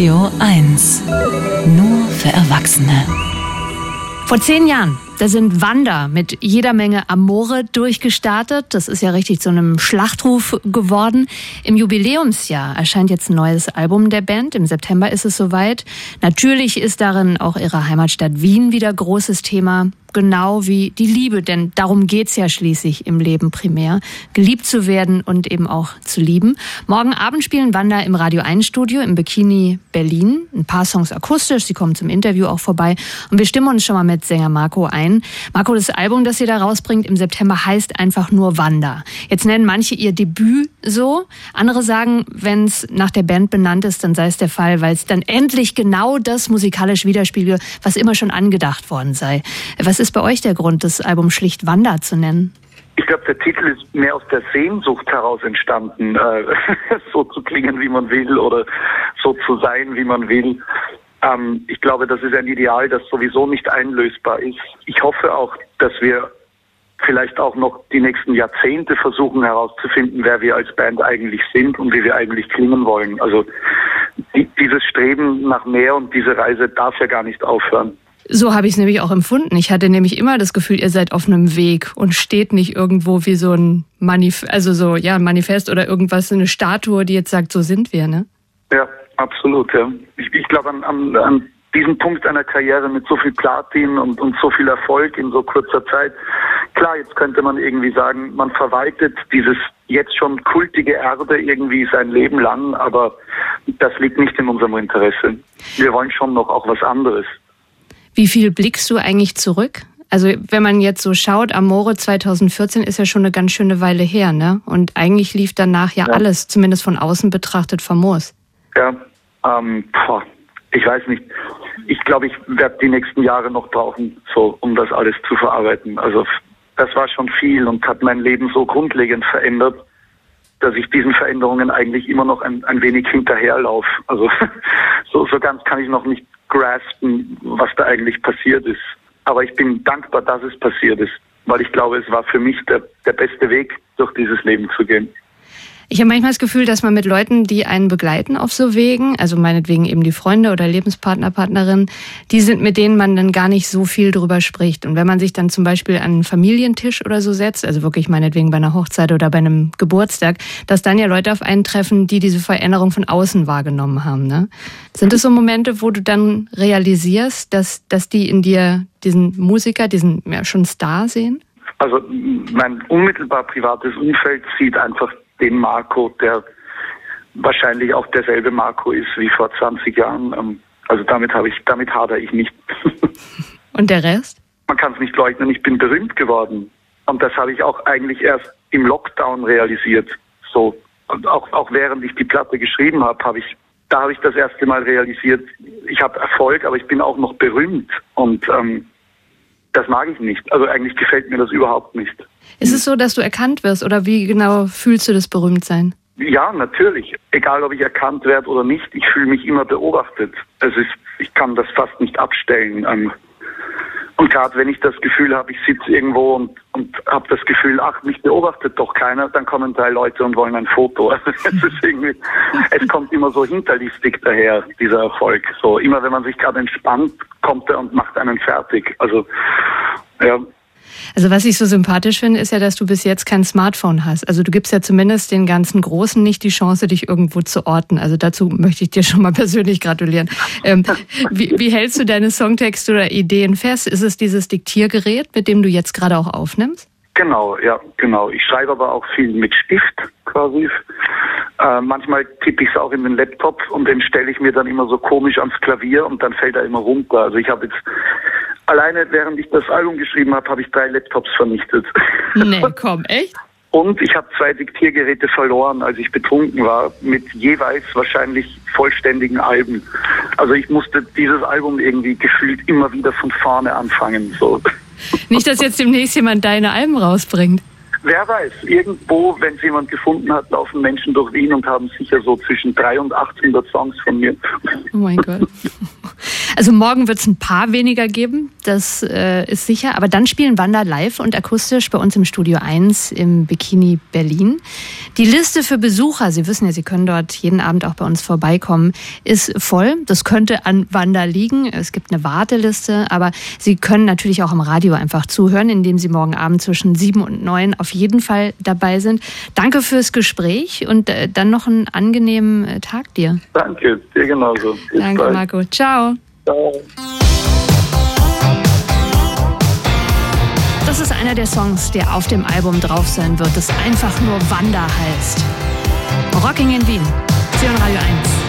Radio 1. Nur für Erwachsene. Vor zehn Jahren, da sind Wander mit jeder Menge Amore durchgestartet. Das ist ja richtig zu einem Schlachtruf geworden. Im Jubiläumsjahr erscheint jetzt ein neues Album der Band. Im September ist es soweit. Natürlich ist darin auch ihre Heimatstadt Wien wieder großes Thema genau wie die Liebe, denn darum geht's ja schließlich im Leben primär, geliebt zu werden und eben auch zu lieben. Morgen Abend spielen Wanda im Radio 1 Studio im Bikini Berlin. Ein paar Songs akustisch, sie kommen zum Interview auch vorbei und wir stimmen uns schon mal mit Sänger Marco ein. Marco, das Album, das ihr da rausbringt im September heißt einfach nur Wanda. Jetzt nennen manche ihr Debüt so, andere sagen, wenn es nach der Band benannt ist, dann sei es der Fall, weil es dann endlich genau das musikalisch widerspiegelt, was immer schon angedacht worden sei. Was ist bei euch der Grund, das Album schlicht Wanda zu nennen? Ich glaube, der Titel ist mehr aus der Sehnsucht heraus entstanden, äh, so zu klingen, wie man will oder so zu sein, wie man will. Ähm, ich glaube, das ist ein Ideal, das sowieso nicht einlösbar ist. Ich hoffe auch, dass wir vielleicht auch noch die nächsten Jahrzehnte versuchen herauszufinden, wer wir als Band eigentlich sind und wie wir eigentlich klingen wollen. Also die, dieses Streben nach mehr und diese Reise darf ja gar nicht aufhören. So habe ich es nämlich auch empfunden. Ich hatte nämlich immer das Gefühl, ihr seid auf einem Weg und steht nicht irgendwo wie so ein Manif also so ja ein Manifest oder irgendwas, eine Statue, die jetzt sagt, so sind wir, ne? Ja, absolut. Ja. Ich, ich glaube an, an, an diesem Punkt einer Karriere mit so viel Platin und, und so viel Erfolg in so kurzer Zeit. Klar, jetzt könnte man irgendwie sagen, man verwaltet dieses jetzt schon kultige Erbe irgendwie sein Leben lang, aber das liegt nicht in unserem Interesse. Wir wollen schon noch auch was anderes. Wie viel blickst du eigentlich zurück? Also wenn man jetzt so schaut, Amore 2014 ist ja schon eine ganz schöne Weile her, ne? Und eigentlich lief danach ja, ja. alles, zumindest von außen betrachtet, famos. Ja, ähm, boah, ich weiß nicht. Ich glaube, ich werde die nächsten Jahre noch brauchen, so um das alles zu verarbeiten. Also das war schon viel und hat mein Leben so grundlegend verändert, dass ich diesen Veränderungen eigentlich immer noch ein, ein wenig hinterherlaufe. Also so, so ganz kann ich noch nicht graspen, was da eigentlich passiert ist. Aber ich bin dankbar, dass es passiert ist, weil ich glaube, es war für mich der, der beste Weg, durch dieses Leben zu gehen. Ich habe manchmal das Gefühl, dass man mit Leuten, die einen begleiten auf so Wegen, also meinetwegen eben die Freunde oder Lebenspartner, Partnerin, die sind, mit denen man dann gar nicht so viel drüber spricht. Und wenn man sich dann zum Beispiel an einen Familientisch oder so setzt, also wirklich meinetwegen bei einer Hochzeit oder bei einem Geburtstag, dass dann ja Leute auf einen treffen, die diese Veränderung von außen wahrgenommen haben. Ne? Sind es so Momente, wo du dann realisierst, dass, dass die in dir diesen Musiker, diesen ja, schon Star sehen? Also mein unmittelbar privates Umfeld sieht einfach den Marco, der wahrscheinlich auch derselbe Marco ist wie vor 20 Jahren. Ähm, also damit habe ich, damit hadere ich nicht. Und der Rest? Man kann es nicht leugnen, ich bin berühmt geworden. Und das habe ich auch eigentlich erst im Lockdown realisiert. So. Und auch, auch während ich die Platte geschrieben habe, habe ich, da habe ich das erste Mal realisiert, ich habe Erfolg, aber ich bin auch noch berühmt. Und ähm, das mag ich nicht. Also eigentlich gefällt mir das überhaupt nicht. Ist es so, dass du erkannt wirst oder wie genau fühlst du das Berühmtsein? Ja, natürlich. Egal, ob ich erkannt werde oder nicht, ich fühle mich immer beobachtet. Es ist, ich kann das fast nicht abstellen. Und gerade wenn ich das Gefühl habe, ich sitze irgendwo und, und habe das Gefühl, ach, mich beobachtet doch keiner, dann kommen drei Leute und wollen ein Foto. Also es, es kommt immer so hinterlistig daher, dieser Erfolg. So immer wenn man sich gerade entspannt, kommt er und macht einen fertig. Also ja, also was ich so sympathisch finde, ist ja, dass du bis jetzt kein Smartphone hast. Also du gibst ja zumindest den ganzen Großen nicht die Chance, dich irgendwo zu orten. Also dazu möchte ich dir schon mal persönlich gratulieren. Ähm, wie, wie hältst du deine Songtexte oder Ideen fest? Ist es dieses Diktiergerät, mit dem du jetzt gerade auch aufnimmst? Genau, ja, genau. Ich schreibe aber auch viel mit Stift quasi. Äh, manchmal tippe ich es auch in den Laptop und den stelle ich mir dann immer so komisch ans Klavier und dann fällt er immer runter. Also ich habe jetzt alleine während ich das Album geschrieben habe, habe ich drei Laptops vernichtet. Nee, komm, echt? Und ich habe zwei Diktiergeräte verloren, als ich betrunken war, mit jeweils wahrscheinlich vollständigen Alben. Also ich musste dieses Album irgendwie gefühlt immer wieder von vorne anfangen. So. Nicht, dass jetzt demnächst jemand deine Alben rausbringt. Wer weiß, irgendwo, wenn es jemand gefunden hat, laufen Menschen durch Wien und haben sicher so zwischen 300 und 800 Songs von mir. Oh mein Gott. Also morgen wird es ein paar weniger geben. das äh, ist sicher. Aber dann spielen Wanda live und akustisch bei uns im Studio 1 im Bikini Berlin. Die Liste für Besucher, Sie wissen ja, Sie können dort jeden Abend auch bei uns vorbeikommen, ist voll. Das könnte an Wanda liegen. Es gibt eine Warteliste, aber Sie können natürlich auch im Radio einfach zuhören, indem Sie morgen Abend zwischen sieben und neun auf jeden Fall dabei sind. Danke fürs Gespräch und äh, dann noch einen angenehmen äh, Tag dir. Danke, dir genauso. Bis Danke, bald. Marco. Ciao. Ciao. Das ist einer der Songs, der auf dem Album drauf sein wird, das einfach nur Wanda heißt. Rocking in Wien. Zion Radio 1.